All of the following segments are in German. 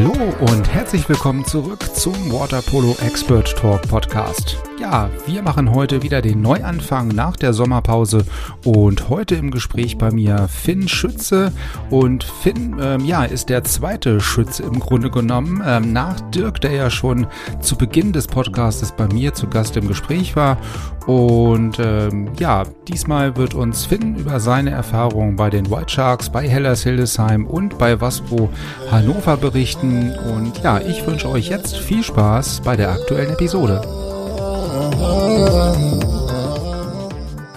Hallo und herzlich willkommen zurück zum Water Polo Expert Talk Podcast. Ja, wir machen heute wieder den Neuanfang nach der Sommerpause und heute im Gespräch bei mir Finn Schütze. Und Finn, ähm, ja, ist der zweite Schütze im Grunde genommen. Ähm, nach Dirk, der ja schon zu Beginn des Podcastes bei mir zu Gast im Gespräch war. Und ähm, ja, diesmal wird uns Finn über seine Erfahrungen bei den White Sharks, bei Hellas Hildesheim und bei Waspo Hannover berichten und ja, ich wünsche euch jetzt viel Spaß bei der aktuellen Episode.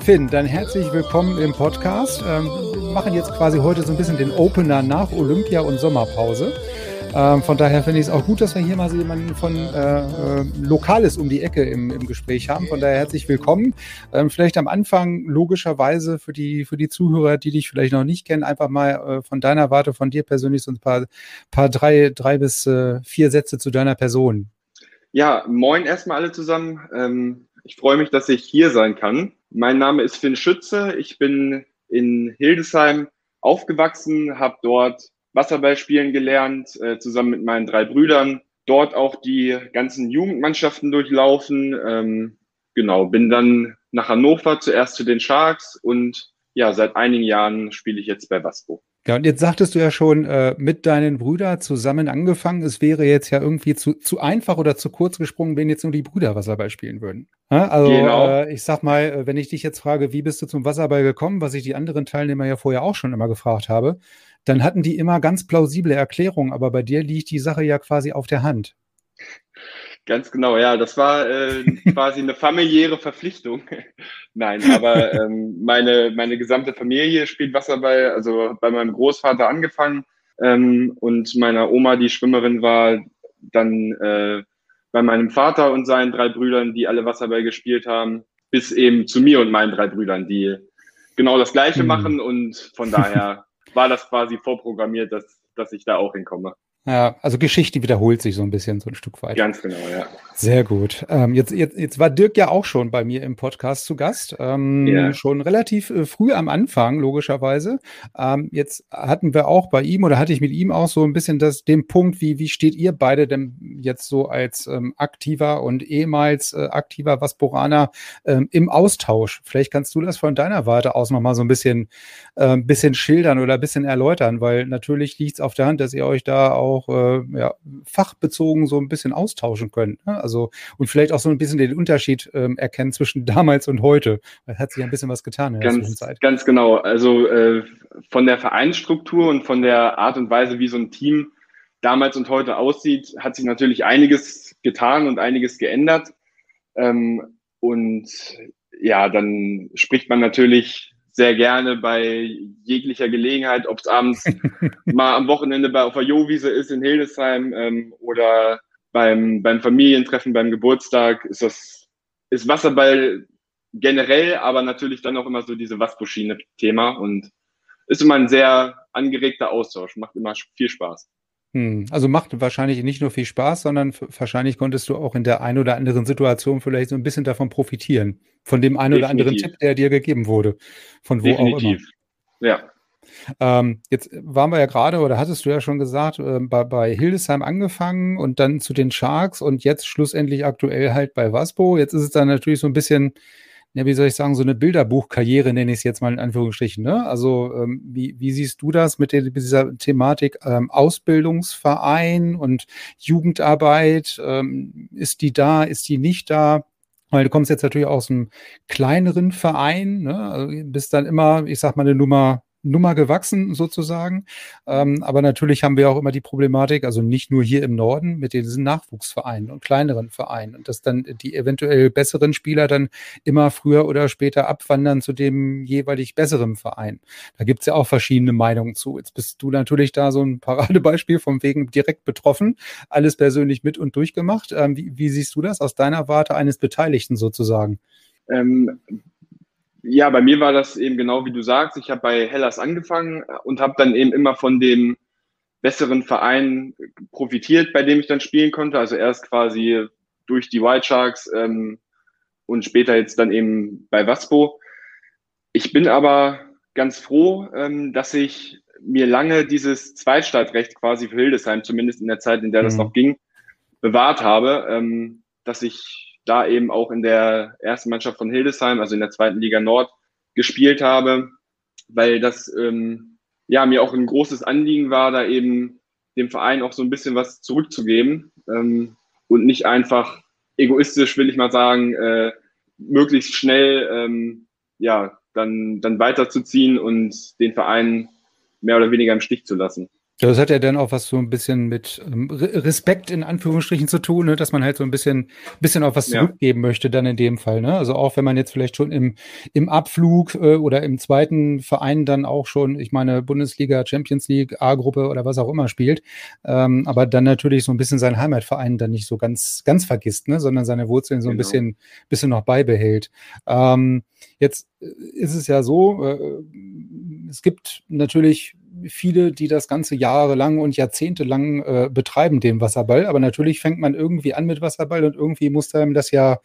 Finn, dann herzlich willkommen im Podcast. Ähm, wir machen jetzt quasi heute so ein bisschen den Opener nach Olympia und Sommerpause. Ähm, von daher finde ich es auch gut, dass wir hier mal so jemanden von äh, äh, Lokales um die Ecke im, im Gespräch haben. Von daher herzlich willkommen. Ähm, vielleicht am Anfang logischerweise für die, für die Zuhörer, die dich vielleicht noch nicht kennen, einfach mal äh, von deiner Warte, von dir persönlich so ein paar, paar drei, drei bis äh, vier Sätze zu deiner Person. Ja, moin erstmal alle zusammen. Ähm, ich freue mich, dass ich hier sein kann. Mein Name ist Finn Schütze. Ich bin in Hildesheim aufgewachsen, habe dort Wasserball spielen gelernt, äh, zusammen mit meinen drei Brüdern. Dort auch die ganzen Jugendmannschaften durchlaufen. Ähm, genau, bin dann nach Hannover zuerst zu den Sharks und ja, seit einigen Jahren spiele ich jetzt bei Waspo. Ja, und jetzt sagtest du ja schon, äh, mit deinen Brüdern zusammen angefangen. Es wäre jetzt ja irgendwie zu, zu einfach oder zu kurz gesprungen, wenn jetzt nur die Brüder Wasserball spielen würden. Ja, also genau. äh, ich sag mal, äh, wenn ich dich jetzt frage, wie bist du zum Wasserball gekommen, was ich die anderen Teilnehmer ja vorher auch schon immer gefragt habe, dann hatten die immer ganz plausible Erklärungen, aber bei dir liegt die Sache ja quasi auf der Hand. Ganz genau, ja, das war äh, quasi eine familiäre Verpflichtung. Nein, aber ähm, meine, meine gesamte Familie spielt Wasserball, also bei meinem Großvater angefangen ähm, und meiner Oma, die Schwimmerin war, dann äh, bei meinem Vater und seinen drei Brüdern, die alle Wasserball gespielt haben, bis eben zu mir und meinen drei Brüdern, die genau das Gleiche mhm. machen und von daher war das quasi vorprogrammiert, dass, dass ich da auch hinkomme. Ja, also Geschichte wiederholt sich so ein bisschen, so ein Stück weit. Ganz genau, ja. Sehr gut. Ähm, jetzt, jetzt, jetzt war Dirk ja auch schon bei mir im Podcast zu Gast. Ähm, ja. Schon relativ äh, früh am Anfang, logischerweise. Ähm, jetzt hatten wir auch bei ihm oder hatte ich mit ihm auch so ein bisschen das, den Punkt, wie, wie steht ihr beide denn jetzt so als ähm, aktiver und ehemals äh, aktiver Vasporaner ähm, im Austausch? Vielleicht kannst du das von deiner Warte aus nochmal so ein bisschen, äh, bisschen schildern oder ein bisschen erläutern, weil natürlich liegt es auf der Hand, dass ihr euch da auch äh, ja, fachbezogen so ein bisschen austauschen können. Ne? Also und vielleicht auch so ein bisschen den Unterschied ähm, erkennen zwischen damals und heute. Weil hat sich ein bisschen was getan in ganz, der Zwischenzeit. Ganz genau. Also äh, von der Vereinsstruktur und von der Art und Weise, wie so ein Team damals und heute aussieht, hat sich natürlich einiges getan und einiges geändert. Ähm, und ja, dann spricht man natürlich sehr gerne bei jeglicher Gelegenheit, ob es abends mal am Wochenende bei auf der Jowiese ist in Hildesheim ähm, oder beim, beim Familientreffen, beim Geburtstag, ist das ist Wasserball generell, aber natürlich dann auch immer so diese Waspo-Schiene-Thema und ist immer ein sehr angeregter Austausch, macht immer viel Spaß. Hm, also macht wahrscheinlich nicht nur viel Spaß, sondern wahrscheinlich konntest du auch in der einen oder anderen Situation vielleicht so ein bisschen davon profitieren. Von dem einen oder anderen Tipp, der dir gegeben wurde. Von wo Definitiv. auch immer. Ja. Ähm, jetzt waren wir ja gerade, oder hattest du ja schon gesagt, äh, bei, bei, Hildesheim angefangen und dann zu den Sharks und jetzt schlussendlich aktuell halt bei Waspo. Jetzt ist es dann natürlich so ein bisschen ja, wie soll ich sagen, so eine Bilderbuchkarriere nenne ich es jetzt mal in Anführungsstrichen. Ne? Also ähm, wie, wie siehst du das mit, der, mit dieser Thematik ähm, Ausbildungsverein und Jugendarbeit? Ähm, ist die da, ist die nicht da? Weil du kommst jetzt natürlich aus einem kleineren Verein, ne? also bist dann immer, ich sag mal, eine Nummer Nummer gewachsen sozusagen. Ähm, aber natürlich haben wir auch immer die Problematik, also nicht nur hier im Norden mit diesen Nachwuchsvereinen und kleineren Vereinen und dass dann die eventuell besseren Spieler dann immer früher oder später abwandern zu dem jeweilig besseren Verein. Da gibt es ja auch verschiedene Meinungen zu. Jetzt bist du natürlich da so ein Paradebeispiel vom Wegen direkt betroffen, alles persönlich mit und durchgemacht. Ähm, wie, wie siehst du das aus deiner Warte eines Beteiligten sozusagen? Ähm, ja, bei mir war das eben genau wie du sagst. Ich habe bei Hellas angefangen und habe dann eben immer von dem besseren Verein profitiert, bei dem ich dann spielen konnte. Also erst quasi durch die White Sharks ähm, und später jetzt dann eben bei Waspo. Ich bin aber ganz froh, ähm, dass ich mir lange dieses Zweitstartrecht quasi für Hildesheim, zumindest in der Zeit, in der das mhm. noch ging, bewahrt habe, ähm, dass ich da eben auch in der ersten Mannschaft von Hildesheim, also in der zweiten Liga Nord, gespielt habe, weil das ähm, ja mir auch ein großes Anliegen war, da eben dem Verein auch so ein bisschen was zurückzugeben ähm, und nicht einfach egoistisch, will ich mal sagen, äh, möglichst schnell ähm, ja dann dann weiterzuziehen und den Verein mehr oder weniger im Stich zu lassen. Das hat ja dann auch was so ein bisschen mit ähm, Respekt in Anführungsstrichen zu tun, ne? dass man halt so ein bisschen, bisschen auch was zurückgeben ja. möchte dann in dem Fall. Ne? Also auch wenn man jetzt vielleicht schon im, im Abflug äh, oder im zweiten Verein dann auch schon, ich meine, Bundesliga, Champions League, A-Gruppe oder was auch immer spielt, ähm, aber dann natürlich so ein bisschen seinen Heimatverein dann nicht so ganz, ganz vergisst, ne? sondern seine Wurzeln so ein genau. bisschen, bisschen noch beibehält. Ähm, jetzt äh, ist es ja so, äh, es gibt natürlich viele, die das ganze jahrelang und jahrzehntelang äh, betreiben, den Wasserball. Aber natürlich fängt man irgendwie an mit Wasserball und irgendwie muss einem das ja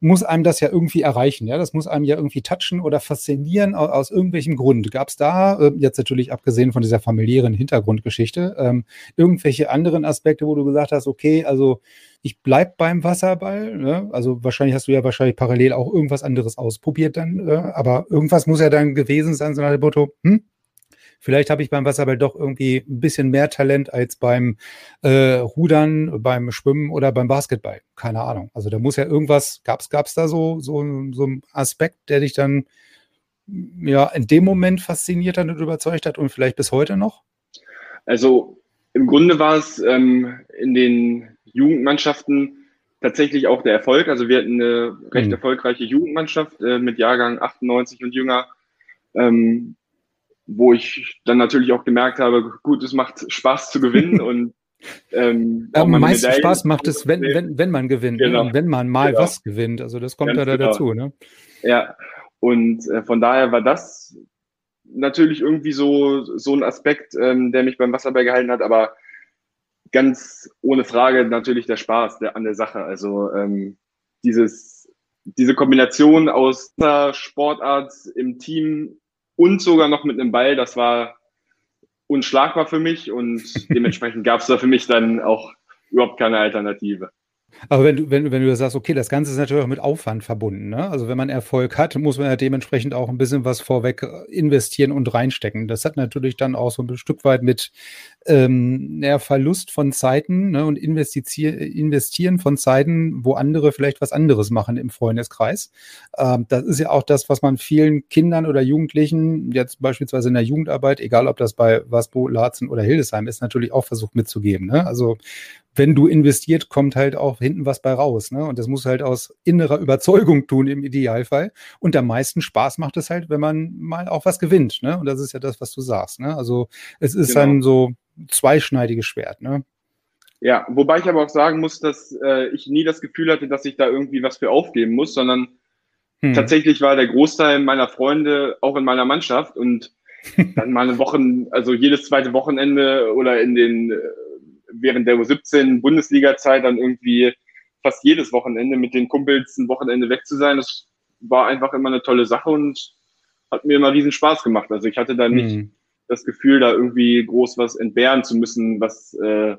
muss einem das ja irgendwie erreichen, ja. Das muss einem ja irgendwie touchen oder faszinieren aus, aus irgendwelchem Grund. Gab es da, äh, jetzt natürlich abgesehen von dieser familiären Hintergrundgeschichte, ähm, irgendwelche anderen Aspekte, wo du gesagt hast, okay, also ich bleib beim Wasserball, ne? also wahrscheinlich hast du ja wahrscheinlich parallel auch irgendwas anderes ausprobiert dann, äh, aber irgendwas muss ja dann gewesen sein, so nach dem Motto, hm, Vielleicht habe ich beim Wasserball doch irgendwie ein bisschen mehr Talent als beim äh, Rudern, beim Schwimmen oder beim Basketball. Keine Ahnung. Also da muss ja irgendwas, gab es da so, so, so einen Aspekt, der dich dann ja in dem Moment fasziniert hat und überzeugt hat und vielleicht bis heute noch? Also im Grunde war es ähm, in den Jugendmannschaften tatsächlich auch der Erfolg. Also wir hatten eine recht mhm. erfolgreiche Jugendmannschaft äh, mit Jahrgang 98 und jünger. Ähm, wo ich dann natürlich auch gemerkt habe, gut, es macht Spaß zu gewinnen und ähm, Am meisten Medaillen Spaß macht es, wenn, wenn, wenn man gewinnt ne? genau. ne? wenn man mal genau. was gewinnt. Also das kommt Ganz ja da genau. dazu. Ne? Ja, und äh, von daher war das natürlich irgendwie so, so ein Aspekt, ähm, der mich beim Wasserball gehalten hat, aber ganz ohne Frage natürlich der Spaß der, an der Sache. Also ähm, dieses, diese Kombination aus Sportart im Team und sogar noch mit einem Ball. Das war unschlagbar für mich und dementsprechend gab es da für mich dann auch überhaupt keine Alternative. Aber wenn du, wenn, wenn du sagst, okay, das Ganze ist natürlich auch mit Aufwand verbunden. Ne? Also wenn man Erfolg hat, muss man ja dementsprechend auch ein bisschen was vorweg äh, investieren und reinstecken. Das hat natürlich dann auch so ein Stück weit mit ähm, Verlust von Zeiten ne? und investieren von Zeiten, wo andere vielleicht was anderes machen im Freundeskreis. Ähm, das ist ja auch das, was man vielen Kindern oder Jugendlichen, jetzt beispielsweise in der Jugendarbeit, egal ob das bei Wasbo, Larzen oder Hildesheim ist, natürlich auch versucht mitzugeben. Ne? Also wenn du investiert, kommt halt auch hinten was bei raus. Ne? Und das muss halt aus innerer Überzeugung tun im Idealfall. Und am meisten Spaß macht es halt, wenn man mal auch was gewinnt. Ne? Und das ist ja das, was du sagst. Ne? Also es ist genau. ein so zweischneidiges Schwert. Ne? Ja, wobei ich aber auch sagen muss, dass äh, ich nie das Gefühl hatte, dass ich da irgendwie was für aufgeben muss, sondern hm. tatsächlich war der Großteil meiner Freunde auch in meiner Mannschaft und dann mal eine Wochen, also jedes zweite Wochenende oder in den äh, während der U17 Bundesliga-Zeit dann irgendwie fast jedes Wochenende mit den Kumpels ein Wochenende weg zu sein. Das war einfach immer eine tolle Sache und hat mir immer riesen Spaß gemacht. Also ich hatte da nicht mhm. das Gefühl, da irgendwie groß was entbehren zu müssen, was äh,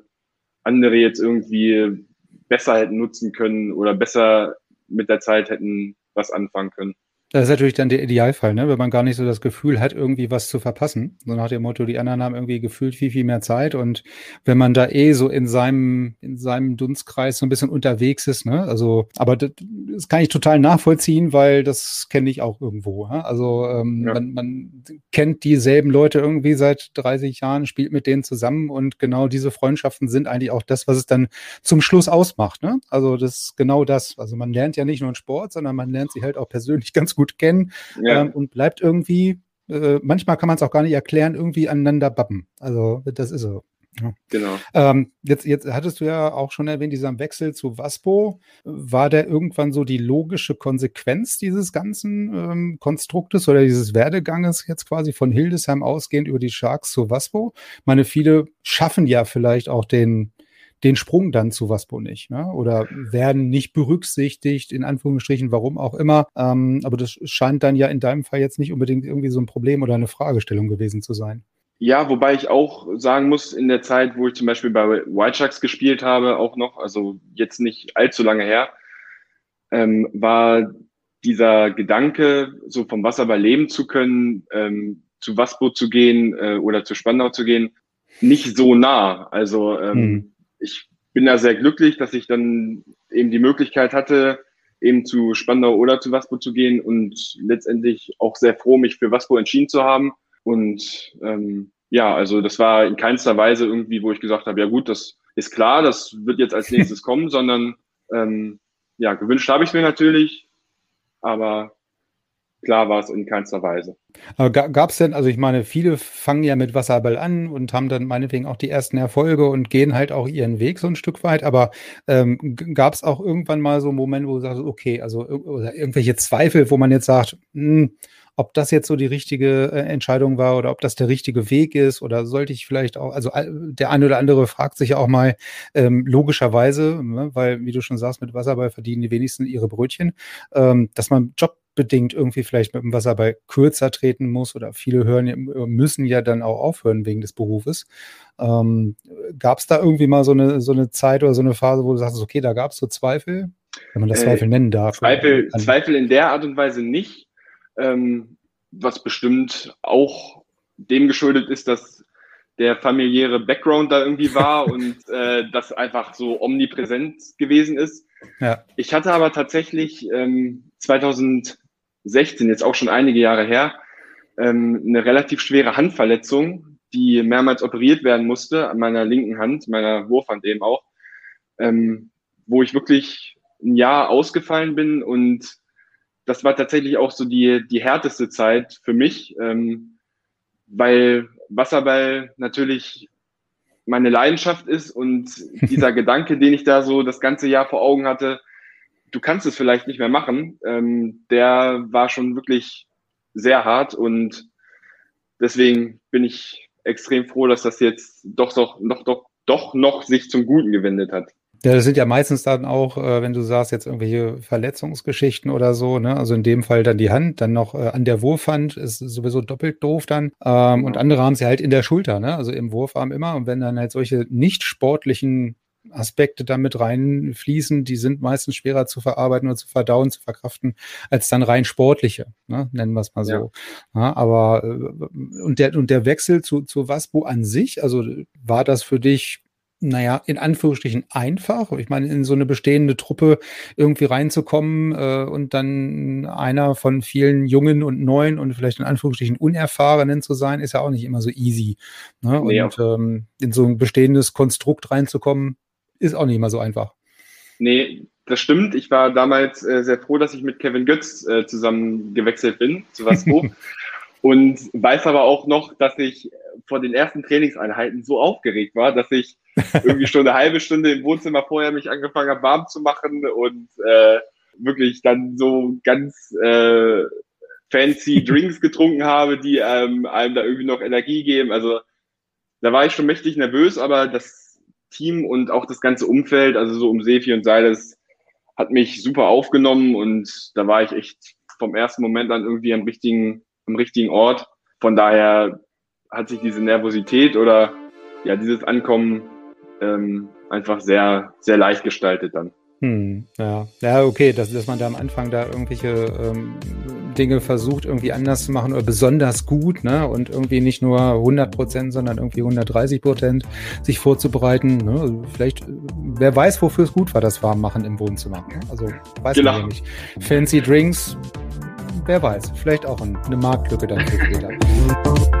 andere jetzt irgendwie besser hätten nutzen können oder besser mit der Zeit hätten was anfangen können. Das ist natürlich dann der Idealfall, ne? wenn man gar nicht so das Gefühl hat, irgendwie was zu verpassen. So nach dem Motto, die anderen haben irgendwie gefühlt viel, viel mehr Zeit. Und wenn man da eh so in seinem, in seinem Dunstkreis so ein bisschen unterwegs ist, ne? Also, aber das, das kann ich total nachvollziehen, weil das kenne ich auch irgendwo. Ne? Also ähm, ja. man, man kennt dieselben Leute irgendwie seit 30 Jahren, spielt mit denen zusammen und genau diese Freundschaften sind eigentlich auch das, was es dann zum Schluss ausmacht. Ne? Also das ist genau das. Also man lernt ja nicht nur einen Sport, sondern man lernt sich halt auch persönlich ganz gut kennen ja. ähm, und bleibt irgendwie, äh, manchmal kann man es auch gar nicht erklären, irgendwie aneinander bappen. Also das ist so. Ja. Genau. Ähm, jetzt, jetzt hattest du ja auch schon erwähnt, dieser Wechsel zu Waspo. War der irgendwann so die logische Konsequenz dieses ganzen ähm, Konstruktes oder dieses Werdeganges jetzt quasi von Hildesheim ausgehend über die Sharks zu Waspo? Ich meine, viele schaffen ja vielleicht auch den, den Sprung dann zu Waspo nicht, ne? oder werden nicht berücksichtigt, in Anführungsstrichen, warum auch immer. Ähm, aber das scheint dann ja in deinem Fall jetzt nicht unbedingt irgendwie so ein Problem oder eine Fragestellung gewesen zu sein. Ja, wobei ich auch sagen muss, in der Zeit, wo ich zum Beispiel bei White Sharks gespielt habe, auch noch, also jetzt nicht allzu lange her, ähm, war dieser Gedanke, so vom Wasserball leben zu können, ähm, zu Waspo zu gehen äh, oder zu Spandau zu gehen, nicht so nah. Also ähm, hm ich bin da sehr glücklich, dass ich dann eben die Möglichkeit hatte, eben zu Spandau oder zu Waspo zu gehen und letztendlich auch sehr froh, mich für Waspo entschieden zu haben. Und ähm, ja, also das war in keinster Weise irgendwie, wo ich gesagt habe, ja gut, das ist klar, das wird jetzt als nächstes kommen, sondern ähm, ja, gewünscht habe ich mir natürlich, aber klar war es in keinster Weise. Aber gab es denn, also ich meine, viele fangen ja mit Wasserball an und haben dann meinetwegen auch die ersten Erfolge und gehen halt auch ihren Weg so ein Stück weit, aber ähm, gab es auch irgendwann mal so einen Moment, wo du sagst, okay, also oder irgendwelche Zweifel, wo man jetzt sagt, mh, hm, ob das jetzt so die richtige äh, Entscheidung war oder ob das der richtige Weg ist oder sollte ich vielleicht auch, also der eine oder andere fragt sich ja auch mal ähm, logischerweise, ne, weil wie du schon sagst, mit Wasserball verdienen die wenigsten ihre Brötchen, ähm, dass man Job bedingt irgendwie vielleicht mit dem Wasserball kürzer treten muss oder viele hören, müssen ja dann auch aufhören wegen des Berufes. Ähm, gab es da irgendwie mal so eine, so eine Zeit oder so eine Phase, wo du sagst, okay, da gab es so Zweifel, wenn man das äh, Zweifel nennen darf? Zweifel, Zweifel in der Art und Weise nicht, ähm, was bestimmt auch dem geschuldet ist, dass der familiäre Background da irgendwie war und äh, das einfach so omnipräsent gewesen ist. Ja. Ich hatte aber tatsächlich ähm, 2000 16, jetzt auch schon einige Jahre her, ähm, eine relativ schwere Handverletzung, die mehrmals operiert werden musste an meiner linken Hand, meiner Wurfhand eben auch, ähm, wo ich wirklich ein Jahr ausgefallen bin und das war tatsächlich auch so die, die härteste Zeit für mich, ähm, weil Wasserball natürlich meine Leidenschaft ist und dieser Gedanke, den ich da so das ganze Jahr vor Augen hatte, du kannst es vielleicht nicht mehr machen, ähm, der war schon wirklich sehr hart und deswegen bin ich extrem froh, dass das jetzt doch doch noch doch, doch noch sich zum Guten gewendet hat. Ja, das sind ja meistens dann auch, äh, wenn du sagst, jetzt irgendwelche Verletzungsgeschichten oder so, ne? Also in dem Fall dann die Hand, dann noch äh, an der Wurfhand ist sowieso doppelt doof dann. Ähm, und andere haben sie halt in der Schulter, ne? Also im Wurfarm immer. Und wenn dann halt solche nicht sportlichen Aspekte damit reinfließen, die sind meistens schwerer zu verarbeiten oder zu verdauen, zu verkraften, als dann rein sportliche, ne? nennen wir es mal so. Ja. Ja, aber äh, und der, und der Wechsel zu, zu Waspo an sich, also war das für dich naja, in Anführungsstrichen einfach. Ich meine, in so eine bestehende Truppe irgendwie reinzukommen äh, und dann einer von vielen Jungen und Neuen und vielleicht in Anführungsstrichen Unerfahrenen zu sein, ist ja auch nicht immer so easy. Ne? Nee, und ähm, in so ein bestehendes Konstrukt reinzukommen, ist auch nicht immer so einfach. Nee, das stimmt. Ich war damals äh, sehr froh, dass ich mit Kevin Götz äh, zusammen gewechselt bin zu Waspo. und weiß aber auch noch, dass ich vor den ersten Trainingseinheiten so aufgeregt war, dass ich irgendwie schon eine halbe Stunde im Wohnzimmer vorher mich angefangen habe, warm zu machen und äh, wirklich dann so ganz äh, fancy Drinks getrunken habe, die ähm, einem da irgendwie noch Energie geben. Also da war ich schon mächtig nervös, aber das Team und auch das ganze Umfeld, also so um Sefi und Seiles, hat mich super aufgenommen und da war ich echt vom ersten Moment an irgendwie am richtigen, am richtigen Ort. Von daher hat sich diese Nervosität oder ja dieses Ankommen ähm, einfach sehr, sehr leicht gestaltet dann. Hm, ja. ja, okay, dass, dass man da am Anfang da irgendwelche ähm, Dinge versucht, irgendwie anders zu machen oder besonders gut, ne? Und irgendwie nicht nur 100 Prozent, sondern irgendwie 130 Prozent sich vorzubereiten. Ne? Also vielleicht, wer weiß, wofür es gut war, das Warmmachen im Wohnzimmer. Ne? Also weiß genau. man ja nicht. Fancy Drinks, wer weiß, vielleicht auch eine Marktlücke dann für später.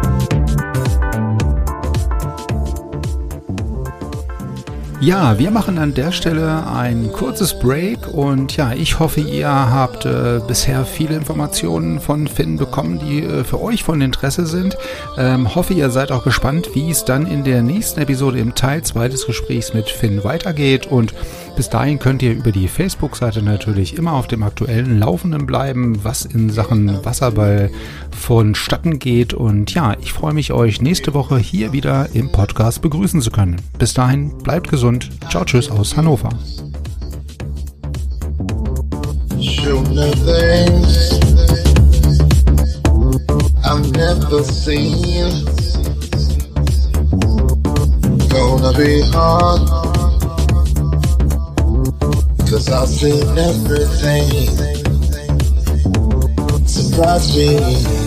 Ja, wir machen an der Stelle ein kurzes Break und ja, ich hoffe, ihr habt äh, bisher viele Informationen von Finn bekommen, die äh, für euch von Interesse sind. Ähm, hoffe, ihr seid auch gespannt, wie es dann in der nächsten Episode im Teil 2 des Gesprächs mit Finn weitergeht und bis dahin könnt ihr über die Facebook-Seite natürlich immer auf dem aktuellen Laufenden bleiben, was in Sachen Wasserball vonstatten geht. Und ja, ich freue mich, euch nächste Woche hier wieder im Podcast begrüßen zu können. Bis dahin, bleibt gesund. Ciao, tschüss aus Hannover. Gonna be hard Cause I've seen everything. Surprise me